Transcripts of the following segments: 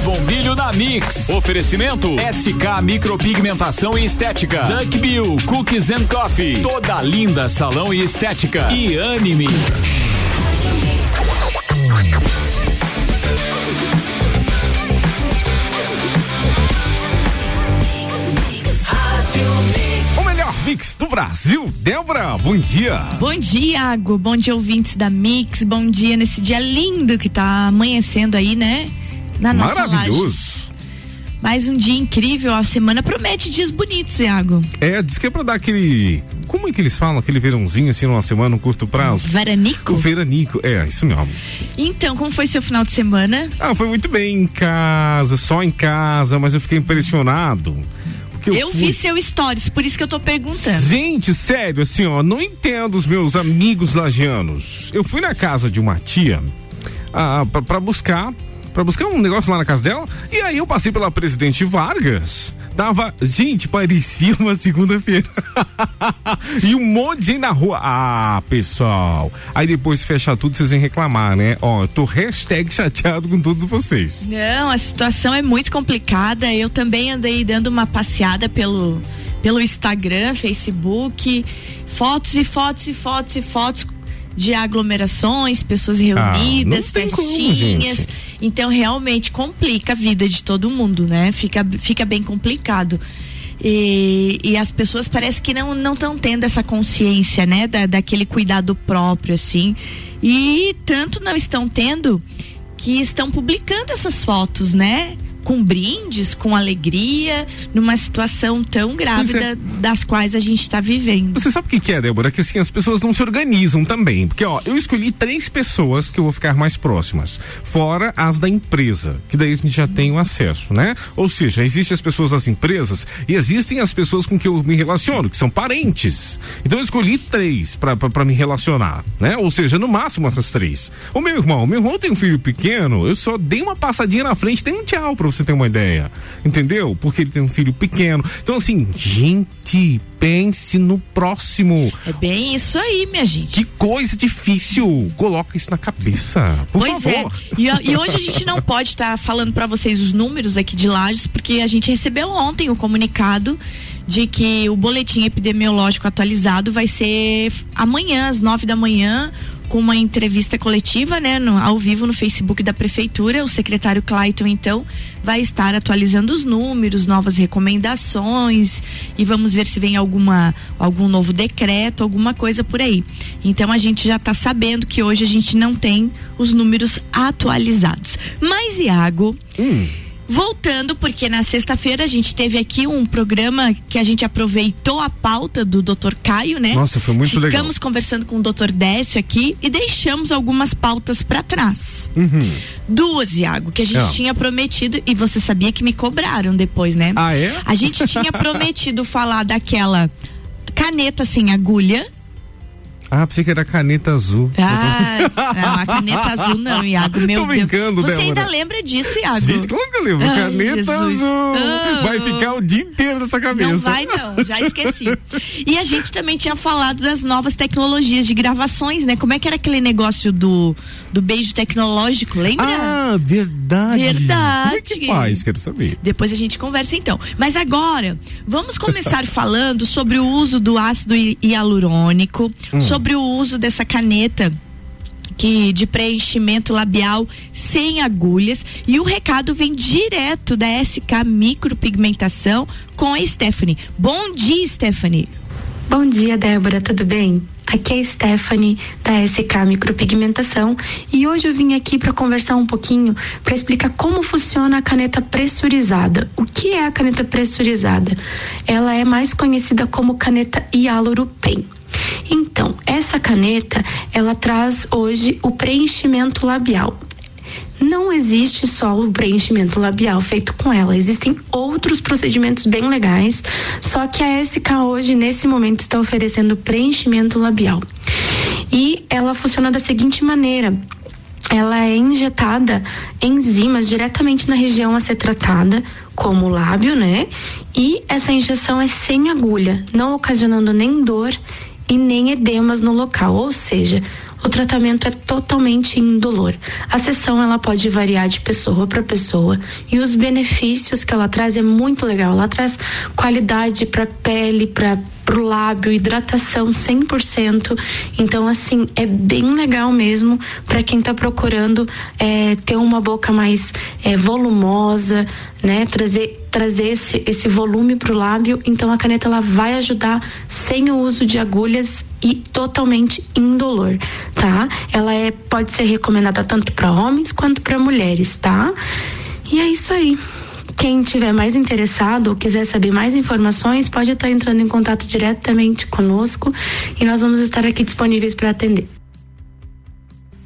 Bombilho na Mix. Oferecimento SK Micropigmentação e Estética. Duck Bill Cookies and Coffee. Toda linda salão e estética. E anime. O melhor mix do Brasil. Débora, bom dia. Bom dia, Iago. Bom dia, ouvintes da Mix. Bom dia nesse dia lindo que tá amanhecendo aí, né? Na nossa Maravilhoso. laje. Mais um dia incrível. A semana promete dias bonitos, Iago. É, diz que é pra dar aquele. Como é que eles falam? Aquele verãozinho assim numa semana, um curto prazo? Veranico? O veranico, é, isso mesmo. Então, como foi seu final de semana? Ah, foi muito bem em casa, só em casa, mas eu fiquei impressionado. Eu, Eu vi seu stories, por isso que eu tô perguntando. Gente, sério, assim, ó, não entendo os meus amigos lagianos. Eu fui na casa de uma tia ah, pra buscar. Pra buscar um negócio lá na casa dela. E aí eu passei pela presidente Vargas. Tava. Gente, parecia uma segunda-feira. e um monte de gente na rua. Ah, pessoal. Aí depois fecha tudo, vocês vêm reclamar, né? Ó, eu tô hashtag chateado com todos vocês. Não, a situação é muito complicada. Eu também andei dando uma passeada pelo, pelo Instagram, Facebook, fotos e fotos e fotos e fotos de aglomerações, pessoas reunidas, como, festinhas. gente. então realmente complica a vida de todo mundo, né? Fica, fica bem complicado. E, e as pessoas parece que não não estão tendo essa consciência, né, da, daquele cuidado próprio, assim. E tanto não estão tendo que estão publicando essas fotos, né? Com brindes, com alegria, numa situação tão grávida das quais a gente está vivendo. Você sabe o que, que é, Débora? Que assim, as pessoas não se organizam também. Porque, ó, eu escolhi três pessoas que eu vou ficar mais próximas. Fora as da empresa, que daí a gente já tem o acesso, né? Ou seja, existem as pessoas das empresas e existem as pessoas com que eu me relaciono, que são parentes. Então eu escolhi três pra me relacionar, né? Ou seja, no máximo essas três. O meu irmão, meu irmão tem um filho pequeno, eu só dei uma passadinha na frente, tem um tchau pra você ter uma ideia. Entendeu? Porque ele tem um filho pequeno. Então, assim, gente, pense no próximo. É bem isso aí, minha gente. Que coisa difícil. Coloca isso na cabeça. Por pois favor. é. E, e hoje a gente não pode estar falando para vocês os números aqui de Lages, porque a gente recebeu ontem o comunicado de que o boletim epidemiológico atualizado vai ser amanhã, às nove da manhã, com uma entrevista coletiva, né, no- ao vivo no Facebook da prefeitura. O secretário Clayton, então, vai estar atualizando os números, novas recomendações e vamos ver se vem alguma algum novo decreto, alguma coisa por aí. Então a gente já está sabendo que hoje a gente não tem os números atualizados. Mas Iago, Voltando, porque na sexta-feira a gente teve aqui um programa que a gente aproveitou a pauta do Dr. Caio, né? Nossa, foi muito Ficamos legal. conversando com o Dr. Décio aqui e deixamos algumas pautas para trás. Duas, Iago, que a gente Ah. tinha prometido e você sabia que me cobraram depois, né? Ah, é? A gente tinha prometido falar daquela caneta sem agulha. Ah, pensei que era caneta azul. Ah, não, a caneta azul não, Iago, meu Tô brincando, Deus. Você Débora. ainda lembra disso, Iago? Gente, claro que eu lembro. Ai, caneta Jesus. azul. Ah. Vai ficar o dia inteiro na tua cabeça. Não vai não, já esqueci. E a gente também tinha falado das novas tecnologias de gravações, né? Como é que era aquele negócio do, do beijo tecnológico, lembra? Ah, verdade. Verdade. Como é que faz? Quero saber. Depois a gente conversa então. Mas agora, vamos começar falando sobre o uso do ácido hi- hialurônico, Hum. sobre o uso dessa caneta que de preenchimento labial sem agulhas e o recado vem direto da SK Micropigmentação com a Stephanie. Bom dia, Stephanie. Bom dia, Débora, tudo bem? Aqui é a Stephanie da SK Micropigmentação e hoje eu vim aqui para conversar um pouquinho para explicar como funciona a caneta pressurizada. O que é a caneta pressurizada? Ela é mais conhecida como caneta Hialuro Pen. Então, essa caneta, ela traz hoje o preenchimento labial. Não existe só o preenchimento labial feito com ela, existem outros procedimentos bem legais, só que a SK hoje, nesse momento, está oferecendo preenchimento labial. E ela funciona da seguinte maneira: ela é injetada enzimas diretamente na região a ser tratada, como o lábio, né? E essa injeção é sem agulha, não ocasionando nem dor e nem edemas no local, ou seja, o tratamento é totalmente indolor. A sessão ela pode variar de pessoa para pessoa e os benefícios que ela traz é muito legal. Ela traz qualidade para pele, para pro lábio, hidratação 100%. Então, assim, é bem legal mesmo para quem tá procurando é, ter uma boca mais é, volumosa, né? Trazer trazer esse, esse volume pro lábio. Então, a caneta ela vai ajudar sem o uso de agulhas e totalmente indolor, tá? Ela é pode ser recomendada tanto para homens quanto para mulheres, tá? E é isso aí. Quem tiver mais interessado ou quiser saber mais informações, pode estar entrando em contato diretamente conosco e nós vamos estar aqui disponíveis para atender.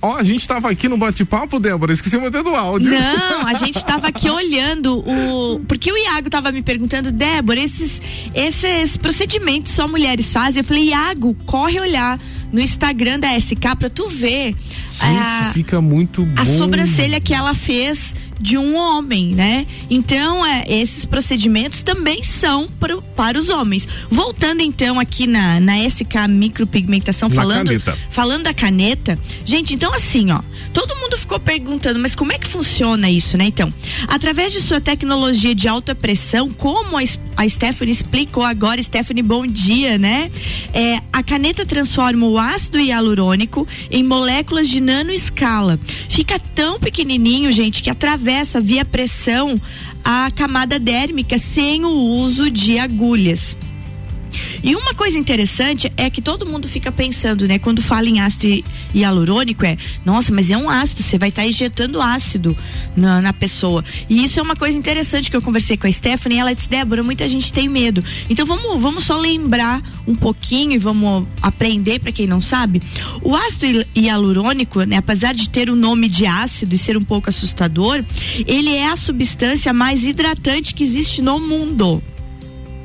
Ó, oh, a gente tava aqui no bate-papo, Débora, esquecemos até do áudio. Não, a gente tava aqui olhando o. Porque o Iago tava me perguntando, Débora, esses, esses procedimentos só mulheres fazem. Eu falei, Iago, corre olhar no Instagram da SK pra tu ver. Gente, a, fica muito bom. A sobrancelha que ela fez de um homem, né? Então, é, esses procedimentos também são pro, para os homens. Voltando então aqui na, na SK micropigmentação, na falando, caneta. falando da caneta. Gente, então assim, ó, todo mundo ficou perguntando, mas como é que funciona isso, né? Então, através de sua tecnologia de alta pressão, como a, a Stephanie explicou agora, Stephanie, bom dia, né? É, a caneta transforma o ácido hialurônico em moléculas de nanoescala. Fica tão pequenininho, gente, que atravessa via pressão a camada dérmica sem o uso de agulhas. E uma coisa interessante é que todo mundo fica pensando, né, quando fala em ácido hialurônico, é, nossa, mas é um ácido, você vai estar tá injetando ácido na, na, pessoa. E isso é uma coisa interessante que eu conversei com a Stephanie, ela disse, Débora, muita gente tem medo. Então vamos, vamos só lembrar um pouquinho e vamos aprender para quem não sabe. O ácido hialurônico, né, apesar de ter o nome de ácido e ser um pouco assustador, ele é a substância mais hidratante que existe no mundo.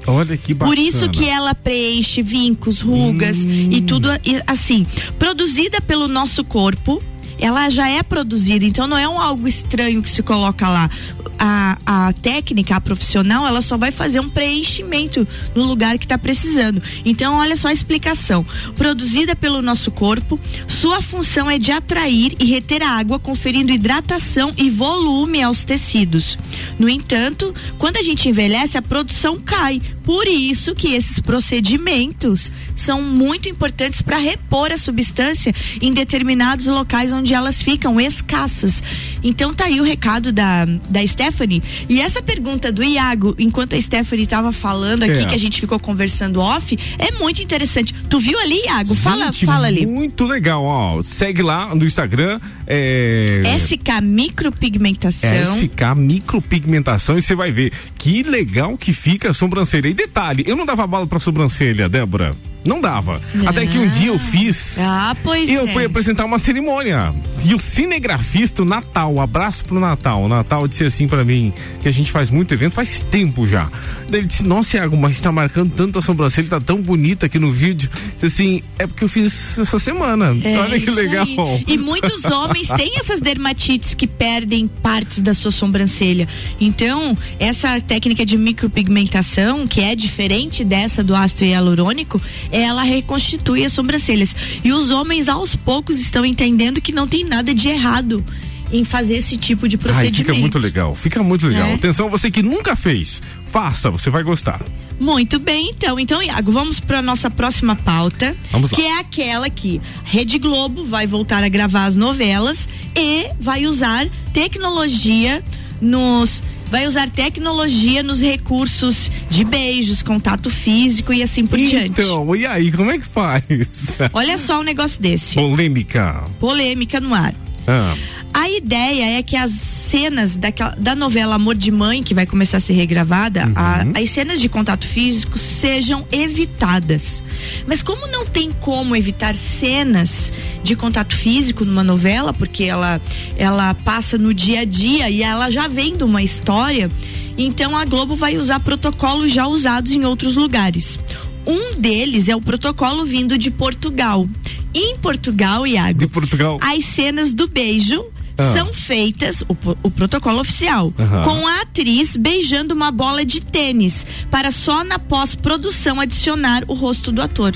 Olha que bacana. Por isso que ela preenche vincos, rugas hum. e tudo assim. Produzida pelo nosso corpo, ela já é produzida, então não é um algo estranho que se coloca lá a, a técnica, a profissional, ela só vai fazer um preenchimento no lugar que está precisando. Então, olha só a explicação. Produzida pelo nosso corpo, sua função é de atrair e reter a água, conferindo hidratação e volume aos tecidos. No entanto, quando a gente envelhece, a produção cai. Por isso que esses procedimentos são muito importantes para repor a substância em determinados locais onde elas ficam escassas. Então tá aí o recado da, da Stephanie. E essa pergunta do Iago, enquanto a Stephanie estava falando aqui, é. que a gente ficou conversando off, é muito interessante. Tu viu ali, Iago? Fala, gente, fala ali. Muito legal, ó. Segue lá no Instagram. É... SK Micropigmentação. SK Micropigmentação e você vai ver que legal que fica a sobrancelha. E detalhe, eu não dava bala pra sobrancelha, Débora. Não dava. Até que um dia eu fiz. Ah, pois E eu é. fui apresentar uma cerimônia. E o cinegrafista, o Natal, um abraço pro Natal. O Natal disse assim para mim, que a gente faz muito evento, faz tempo já. Ele disse, nossa, Iago, mas tá marcando tanto a sobrancelha, tá tão bonita aqui no vídeo. Disse assim, é porque eu fiz essa semana. É, Olha que legal. Aí. E muitos homens têm essas dermatites que perdem partes da sua sobrancelha. Então, essa técnica de micropigmentação, que é diferente dessa do ácido hialurônico, ela reconstitui as sobrancelhas. E os homens aos poucos estão entendendo que não tem nada de errado em fazer esse tipo de procedimento. Ai, fica muito legal, fica muito legal. É. Atenção, você que nunca fez, faça, você vai gostar. Muito bem, então. Então, Iago, vamos para nossa próxima pauta, vamos que é aquela que Rede Globo vai voltar a gravar as novelas e vai usar tecnologia nos vai usar tecnologia nos recursos de beijos, contato físico e assim por então, diante. Então, e aí, como é que faz? Olha só um negócio desse. Polêmica. Polêmica no ar. Ah. A ideia é que as cenas daquela, da novela Amor de Mãe, que vai começar a ser regravada, uhum. a, as cenas de contato físico sejam evitadas. Mas como não tem como evitar cenas de contato físico numa novela, porque ela, ela passa no dia a dia e ela já vem de uma história, então a Globo vai usar protocolos já usados em outros lugares. Um deles é o protocolo vindo de Portugal. Em Portugal, Iago, de Portugal. as cenas do beijo ah. são feitas, o, o protocolo oficial, uhum. com a atriz beijando uma bola de tênis, para só na pós-produção adicionar o rosto do ator.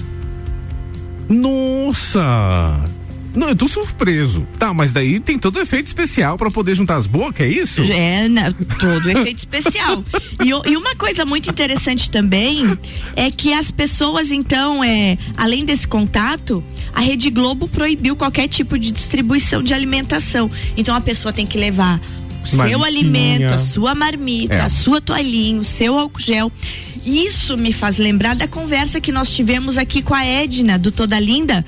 Nossa! Não, eu tô surpreso. Tá, mas daí tem todo o efeito especial para poder juntar as bocas, é isso? É, né, todo efeito especial. E, e, uma coisa muito interessante também é que as pessoas, então, é, além desse contato, a Rede Globo proibiu qualquer tipo de distribuição de alimentação. Então a pessoa tem que levar o seu alimento, a sua marmita, é. a sua toalhinha, o seu álcool gel. Isso me faz lembrar da conversa que nós tivemos aqui com a Edna, do Toda Linda,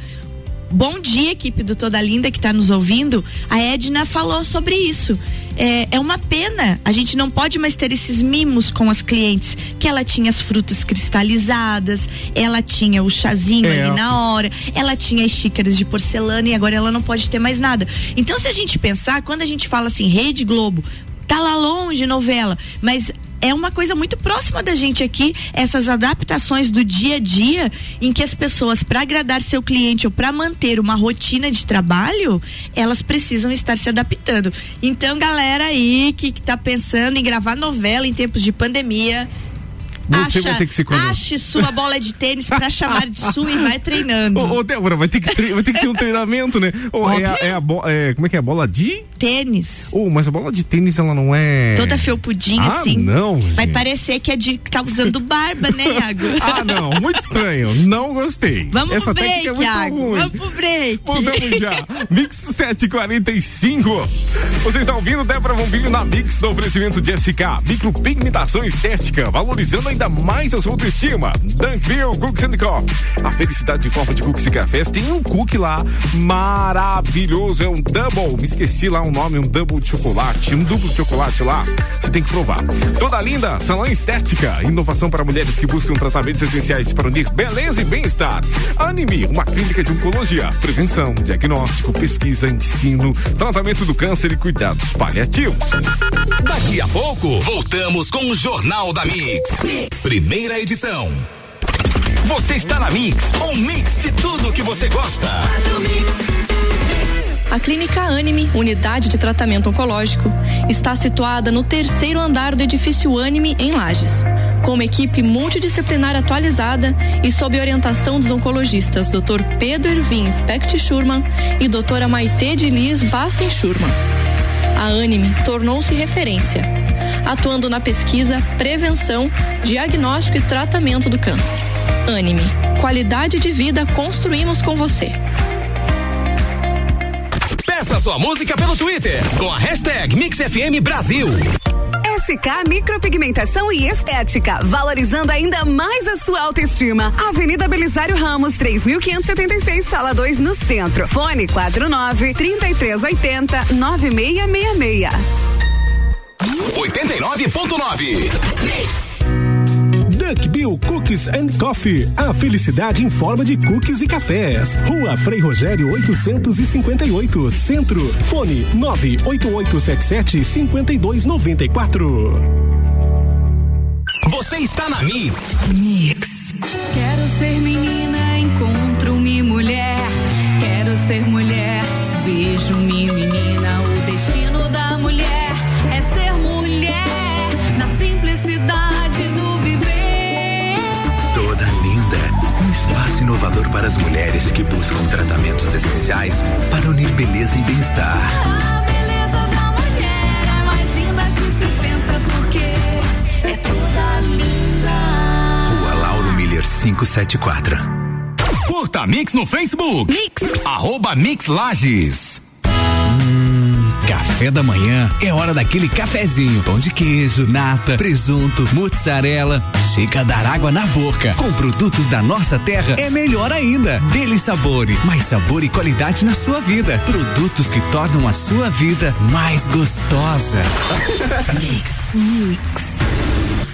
Bom dia, equipe do Toda Linda que está nos ouvindo. A Edna falou sobre isso. É, é, uma pena, a gente não pode mais ter esses mimos com as clientes, que ela tinha as frutas cristalizadas, ela tinha o chazinho é. ali na hora, ela tinha as xícaras de porcelana e agora ela não pode ter mais nada. Então, se a gente pensar, quando a gente fala assim, Rede Globo, tá lá longe novela, mas é uma coisa muito próxima da gente aqui, essas adaptações do dia a dia, em que as pessoas, para agradar seu cliente ou para manter uma rotina de trabalho, elas precisam estar se adaptando. Então, galera aí que, que tá pensando em gravar novela em tempos de pandemia, você Acha, vai ter que se Ache sua bola de tênis pra chamar de sua e vai treinando. Ô, ô Débora, vai ter, que vai ter que ter um treinamento, né? Ô, é, a, é, a é, como é que é? A bola de? Tênis. Ô, mas a bola de tênis, ela não é. Toda felpudinha, ah, assim. não. Vai parecer que é de que tá usando barba, né, Iago? ah, não. Muito estranho. Não gostei. Vamos Essa pro break, é Iago. Ruim. Vamos pro break. Voltamos já. Mix 745. Você está ouvindo Débora Bombilho na Mix do oferecimento de SK. Micropigmentação estética, valorizando ainda mais a sua autoestima. Dunkville Cookies and Coffee. A felicidade de forma de cookies e cafés tem um cookie lá maravilhoso. É um double. Me esqueci lá o um nome, um double de chocolate, um duplo de chocolate lá. Você tem que provar. Toda linda, salão estética. Inovação para mulheres que buscam tratamentos essenciais para unir beleza e bem-estar. Anime, uma clínica de oncologia. Prevenção, diagnóstico, pesquisa, ensino, tratamento do câncer e cuidados paliativos. Daqui a pouco, voltamos com o Jornal da mix. Primeira edição. Você está na Mix, um mix de tudo que você gosta. A Clínica Anime, unidade de tratamento oncológico, está situada no terceiro andar do edifício Anime, em Lages. Com uma equipe multidisciplinar atualizada e sob orientação dos oncologistas Dr. Pedro Ervin Specht Schurman e doutora Maite de Liz Vassen Schurman. A Anime tornou-se referência, atuando na pesquisa, prevenção, diagnóstico e tratamento do câncer. Anime, qualidade de vida construímos com você. Peça sua música pelo Twitter com a hashtag MixFM Brasil. SK Micropigmentação e Estética, valorizando ainda mais a sua autoestima. Avenida Belisário Ramos, 3576, sala 2, no centro. Fone 49 3380 9666. 89.9 Duck Bill Cookies and Coffee. A felicidade em forma de cookies e cafés. Rua Frei Rogério 858, Centro. Fone 98877 5294. Você está na Mix. Mix. Quero ser menina, para as mulheres que buscam tratamentos essenciais para unir beleza e bem-estar. A beleza da mulher é mais linda que se pensa porque é toda linda. Rua Lauro Miller 574. Curta Mix no Facebook. Mix. Arroba Mix Lages. Café da manhã é hora daquele cafezinho. Pão de queijo, nata, presunto, mussarela. Chega dar água na boca. Com produtos da nossa terra é melhor ainda. Dele Sabore, mais sabor e qualidade na sua vida. Produtos que tornam a sua vida mais gostosa.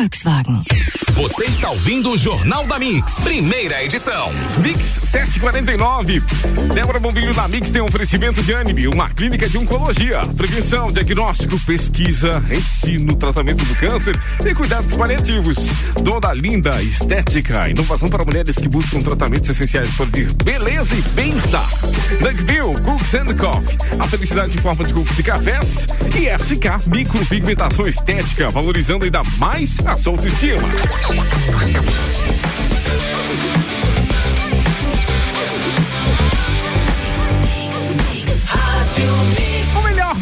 Volkswagen. Você está ouvindo o Jornal da Mix, primeira edição. Mix 749. Débora Bombilho na Mix tem um oferecimento de anime, uma clínica de oncologia, prevenção, diagnóstico, pesquisa, ensino, tratamento do câncer e cuidados paliativos. Toda linda estética, inovação para mulheres que buscam tratamentos essenciais para beleza e bem-estar. Coffee, a felicidade em forma de cookies e cafés e SK Micropigmentação Estética, valorizando ainda mais a sua autoestima.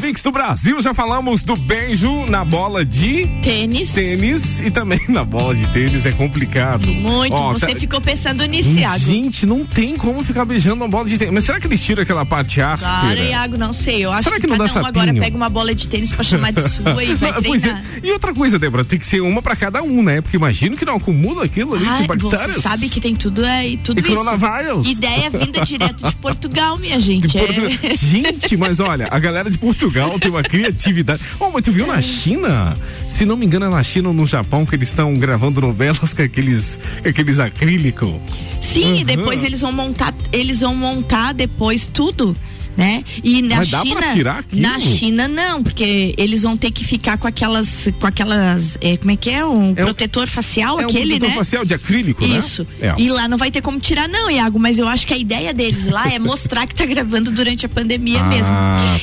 Do Brasil, já falamos do beijo na bola de tênis. Tênis e também na bola de tênis é complicado. Muito. Ó, Você tá- ficou pensando nisso, Iago. Gente, não tem como ficar beijando uma bola de tênis. Mas será que eles tiram aquela parte áspera? Claro, Iago, não sei. Eu acho Será que, que não cada dá um agora sapinho? pega uma bola de tênis pra chamar de sua e vai pois treinar. é. E outra coisa, Débora, tem que ser uma pra cada um, né? Porque imagino que não acumula aquilo ali Ai, de bactérias. você sabe que tem tudo aí, tudo E isso. coronavírus. Ideia vinda direto de Portugal, minha gente. De Portugal. É. Gente, mas olha, a galera de Portugal tem uma criatividade. Oh, mas tu viu na China? Se não me engano, é na China ou no Japão que eles estão gravando novelas com aqueles, com aqueles acrílicos. Sim, e Uhum. depois eles vão montar, eles vão montar depois tudo. Né? E na Mas dá China, pra tirar aquilo? na China não, porque eles vão ter que ficar com aquelas, com aquelas, é, como é que é, um protetor facial É um aquele, protetor né? facial de acrílico, né? Isso. É. E lá não vai ter como tirar não, Iago, mas eu acho que a ideia deles lá é mostrar que tá gravando durante a pandemia Ah, mesmo.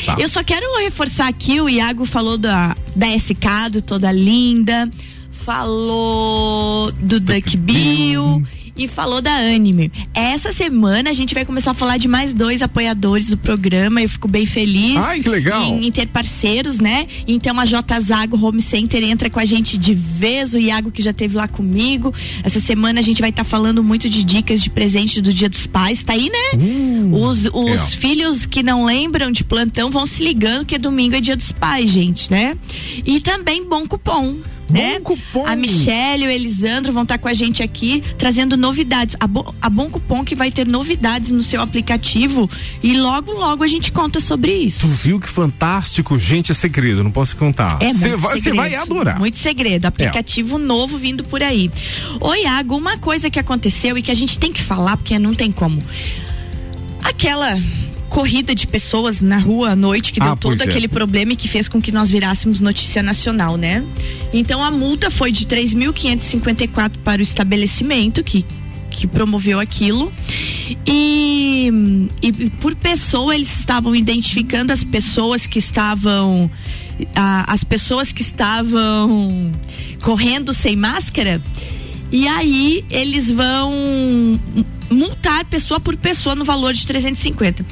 tá. Eu só quero reforçar aqui, o Iago falou da, da SK, do Toda Linda, falou do Duck Bill e falou da Anime. Essa semana a gente vai começar a falar de mais dois apoiadores do programa. Eu fico bem feliz. Ai, que legal. Em, em ter parceiros, né? Então a J Zago Home Center entra com a gente de vez, o Iago que já teve lá comigo. Essa semana a gente vai estar falando muito de dicas de presente do Dia dos Pais. Tá aí, né? os os é. filhos que não lembram de plantão vão se ligando que domingo é Dia dos Pais, gente, né? E também bom cupom. Né? A Michelle e o Elisandro vão estar com a gente aqui trazendo novidades. A, Bo- a Bom Cupom que vai ter novidades no seu aplicativo e logo, logo a gente conta sobre isso. Tu viu que fantástico? Gente, é segredo, não posso contar. É Você vai, segredo. vai adorar. É. Muito segredo. Aplicativo novo vindo por aí. Ô, Iago, uma coisa que aconteceu e que a gente tem que falar, porque não tem como. Aquela corrida de pessoas na rua à noite que deu Ah, pois todo é. aquele problema e que fez com que nós virássemos notícia nacional, né? Então a multa foi de 3.554 para o estabelecimento que que promoveu aquilo e, e por pessoa eles estavam identificando as pessoas que estavam ah, as pessoas que estavam correndo sem máscara e aí eles vão multar pessoa por pessoa no valor de 350.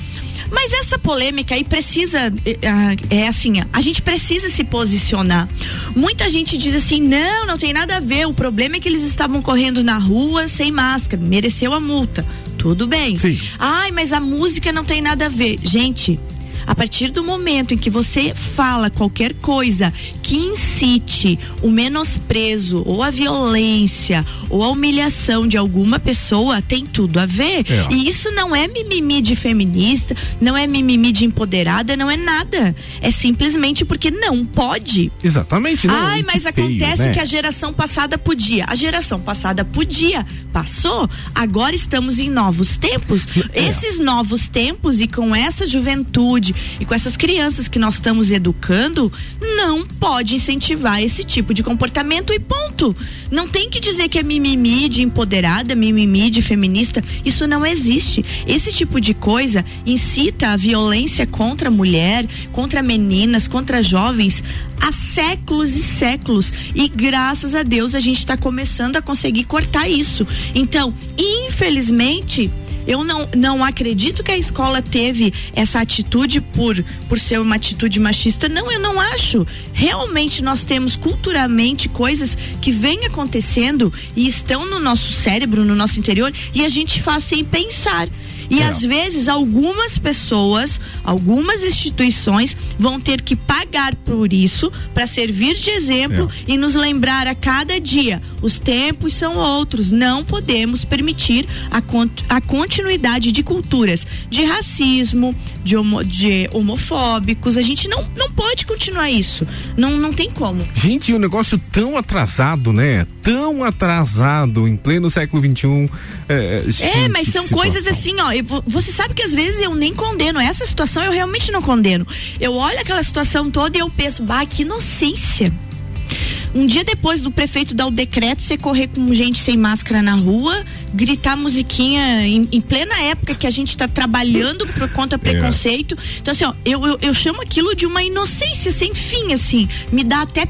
Mas essa polêmica aí precisa, eh, ah, é assim, a gente precisa se posicionar. Muita gente diz assim, não, não tem nada a ver, o problema é que eles estavam correndo na rua sem máscara, mereceu a multa. Tudo bem. Sim. Ai, mas a música não tem nada a ver. Gente, a partir do momento em que você fala qualquer coisa que incite o menosprezo ou a violência ou a humilhação de alguma pessoa, tem tudo a ver. É. E isso não é mimimi de feminista, não é mimimi de empoderada, não é nada. É simplesmente porque não pode. Exatamente. Não, Ai, que mas feio, acontece né? que a geração passada podia. A geração passada podia, passou. Agora estamos em novos tempos. É. Esses novos tempos e com essa juventude e com essas crianças que nós estamos educando, não pode incentivar esse tipo de comportamento e ponto. Não tem que dizer que é mimimi de empoderada, mimimi de feminista. Isso não existe. Esse tipo de coisa incita a violência contra a mulher, contra meninas, contra jovens há séculos e séculos. E graças a Deus a gente está começando a conseguir cortar isso. Então, infelizmente, Eu não, não acredito que a escola teve essa atitude por, por ser uma atitude machista. Não, eu não acho. Realmente nós temos culturalmente coisas que vêm acontecendo e estão no nosso cérebro, no nosso interior, e a gente faz sem pensar. E É. às vezes algumas pessoas, algumas instituições vão ter que pagar por isso para servir de exemplo e nos lembrar a cada dia. Os tempos são outros. Não podemos permitir a, con- a continuidade de culturas de racismo, de, homo- de homofóbicos. A gente não, não pode continuar isso. Não, não tem como. Gente, e um negócio tão atrasado, né? Tão atrasado em pleno século XXI. É, É, gente, mas são situação. coisas assim, ó. Eu você sabe que às vezes eu nem condeno. Essa situação eu realmente não condeno. Eu olho aquela situação toda e eu penso, bah, que inocência. Um dia depois do prefeito dar o decreto, você correr com gente sem máscara na rua, gritar musiquinha em, em plena época que a gente tá trabalhando por contra preconceito. Então, assim, ó, eu, eu, eu chamo aquilo de uma inocência sem fim, assim. Me dá até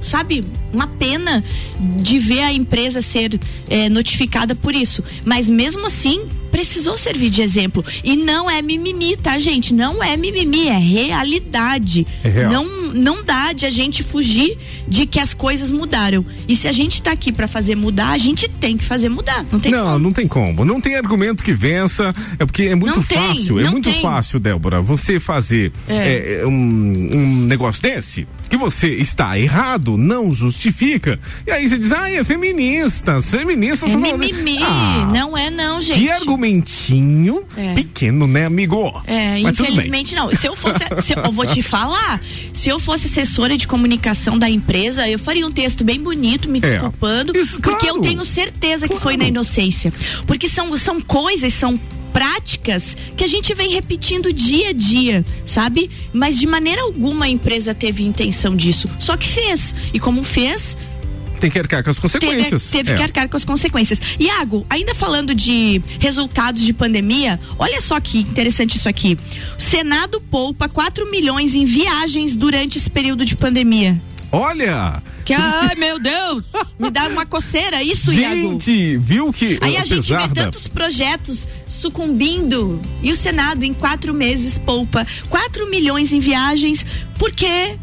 sabe, uma pena de ver a empresa ser eh, notificada por isso. Mas mesmo assim, precisou servir de exemplo. E não é mimimi, tá, gente? Não é mimimi, é realidade. É real. Não, não dá de a gente fugir de que as coisas mudaram. E se a gente tá aqui para fazer mudar, a gente tem que fazer mudar. Não tem não, não tem como. Não tem argumento que vença. É porque é muito Não tem, fácil. É não muito tem. fácil, Débora, você fazer É. é, um, um negócio desse que você está errado, não justifica. E aí você diz, ah, é feminista. Feministas É mimimi. Ah, Não é não, gente. Que argumentinho É. pequeno, né, amigo? É, Mas infelizmente não. Se eu fosse, se eu, vou te falar, se eu fosse assessora de comunicação da empresa, eu faria um texto bem bonito, me É. desculpando, porque eu tenho certeza que foi na inocência. Porque são, são coisas, são práticas que a gente vem repetindo dia a dia, sabe? Mas de maneira alguma a empresa teve intenção disso. Só que fez. E como fez, Tem que arcar com as consequências. Teve, teve É. que arcar com as consequências. Iago, ainda falando de resultados de pandemia, olha só que interessante isso aqui. O Senado poupa 4 milhões em viagens durante esse período de pandemia. Olha! Que, ai, meu Deus! Me dá uma coceira isso, Iago. Gente, viu que Aí a gente vê da- tantos projetos sucumbindo e o Senado em quatro meses poupa 4 milhões em viagens porque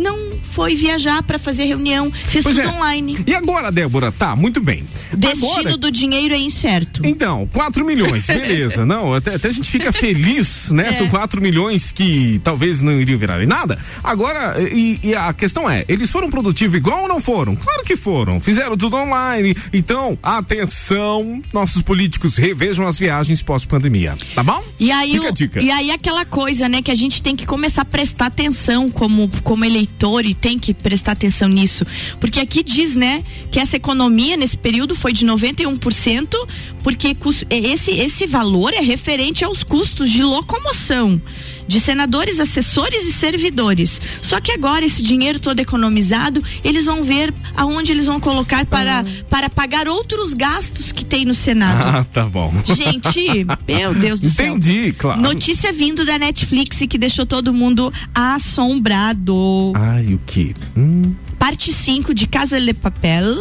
não foi viajar para fazer reunião, fez Pois tudo é. online. E agora, Débora? Tá, muito bem. Destino Agora- do dinheiro é incerto. Então, 4 milhões, beleza. Não, até, até a gente fica feliz, né? É. São 4 milhões que talvez não iriam virar em nada. Agora, e, e a questão é, eles foram produtivos igual ou não foram? Claro que foram. Fizeram tudo online. Então, atenção, nossos políticos revejam as viagens pós-pandemia. Tá bom? E aí, Fica o- a dica. e aí aquela coisa, né, que a gente tem que começar a prestar atenção como, como eleitor e tem que prestar atenção nisso. Porque aqui diz, né, que essa economia nesse período foi de 91%, porque cus- esse, esse valor é referente aos custos de locomoção de senadores, assessores e servidores. Só que agora esse dinheiro todo economizado, eles vão ver aonde eles vão colocar para, para pagar outros gastos que tem no Senado. Ah, tá bom. Gente, meu Deus do céu. Entendi, claro. Notícia vindo da Netflix que deixou todo mundo assombrado. Ai, o que? Hum. Parte 5 de Casa de Papel.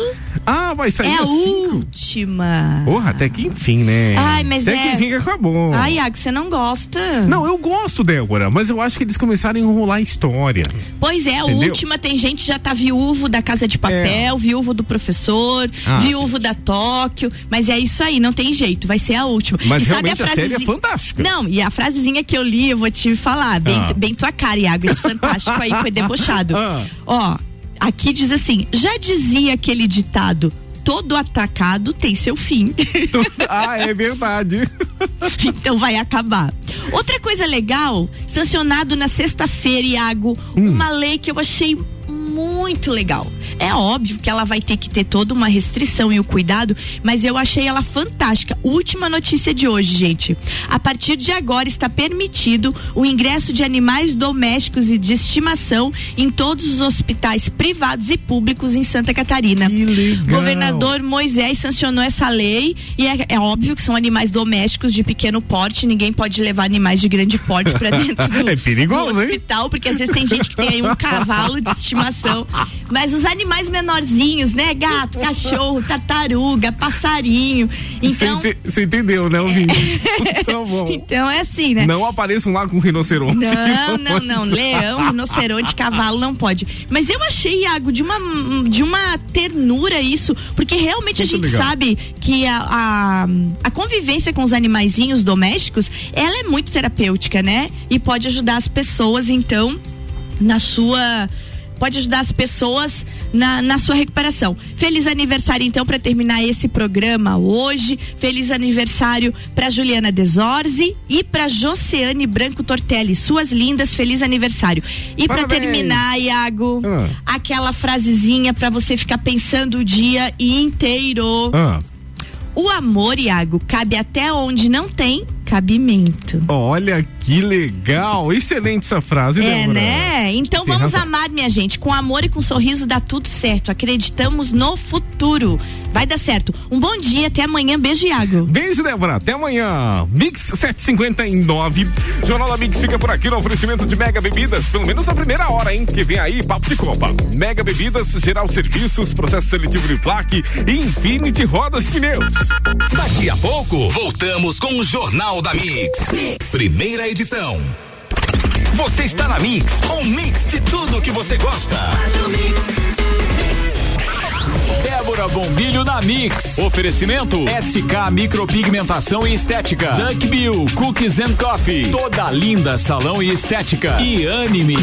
Ah, vai sair é a a cinco? última. Porra, até que enfim, né? Ai, mas até é- que enfim que acabou. Ai, Iago, você não gosta? Não, eu gosto, Débora, mas eu acho que eles começaram a enrolar a história. Pois é, a Entendeu? última tem gente que já tá viúvo da Casa de Papel, viúvo do professor, Ah, viúvo da Tóquio, mas é isso aí, não tem jeito, vai ser a última. Mas E sabe realmente a série é fantástica. Não, e a frasezinha que eu li, eu vou te falar, bem, Ah. bem tua cara, Iago, esse fantástico aí foi debochado. Ah. Ó, aqui diz assim, já dizia aquele ditado, todo atacado tem seu fim. ah, é verdade. então vai acabar. Outra coisa legal, sancionado na sexta-feira, Iago, Hum. uma lei que eu achei muito legal. É óbvio que ela vai ter que ter toda uma restrição e o cuidado, mas eu achei ela fantástica. Última notícia de hoje, gente. A partir de agora está permitido o ingresso de animais domésticos e de estimação em todos os hospitais privados e públicos em Santa Catarina. legal. Governador Moisés sancionou essa lei e é, é óbvio que são animais domésticos de pequeno porte, ninguém pode levar animais de grande porte para dentro do, É perigoso, do hein? hospital, porque às vezes tem gente que tem aí um cavalo de estimação. Mas os animais menorzinhos, né? Gato, cachorro, tartaruga, passarinho. Então, Você ente- Você entendeu, né, ouvinte? tá bom. então é assim, né? Não apareçam lá com rinoceronte. Não, não, não. Leão, rinoceronte, cavalo não pode. Mas eu achei, Iago, de uma, de uma ternura isso, porque realmente a Muito gente legal. sabe que a, a, a convivência com os animaizinhos domésticos, ela é muito terapêutica, né? E pode ajudar as pessoas, então, na sua pode ajudar as pessoas na, na sua recuperação. Feliz aniversário então para terminar esse programa hoje. Feliz aniversário para Juliana Desorzi e para Joceane Branco Tortelli, suas lindas, feliz aniversário. E para terminar, Iago, Ah. aquela frasezinha para você ficar pensando o dia inteiro. Ah, O amor, Iago, cabe até onde não tem cabimento. olha que legal. Excelente essa frase, É, Débora. né? Então Tem vamos razão. amar, minha gente. Com amor e com sorriso dá tudo certo. Acreditamos no futuro. Vai dar certo. Um bom dia, até amanhã. Beijo, Iago. Beijo, Débora. Até amanhã. Mix 759. Jornal da Mix fica por aqui no oferecimento de Mega Bebidas. Pelo menos na primeira hora, hein? Que vem aí, papo de copa. Mega Bebidas, Geral Serviços, Processo Seletivo de Plaque e Infinity Rodas e Pneus. Daqui a pouco, voltamos com o Jornal da mix. Primeira edição. Você está na Mix, um mix de tudo que você gosta. Débora Bombilho na Mix. Oferecimento SK Micropigmentação e Estética. Duck Bill Cookies and Coffee. Toda linda salão e estética. E Anime.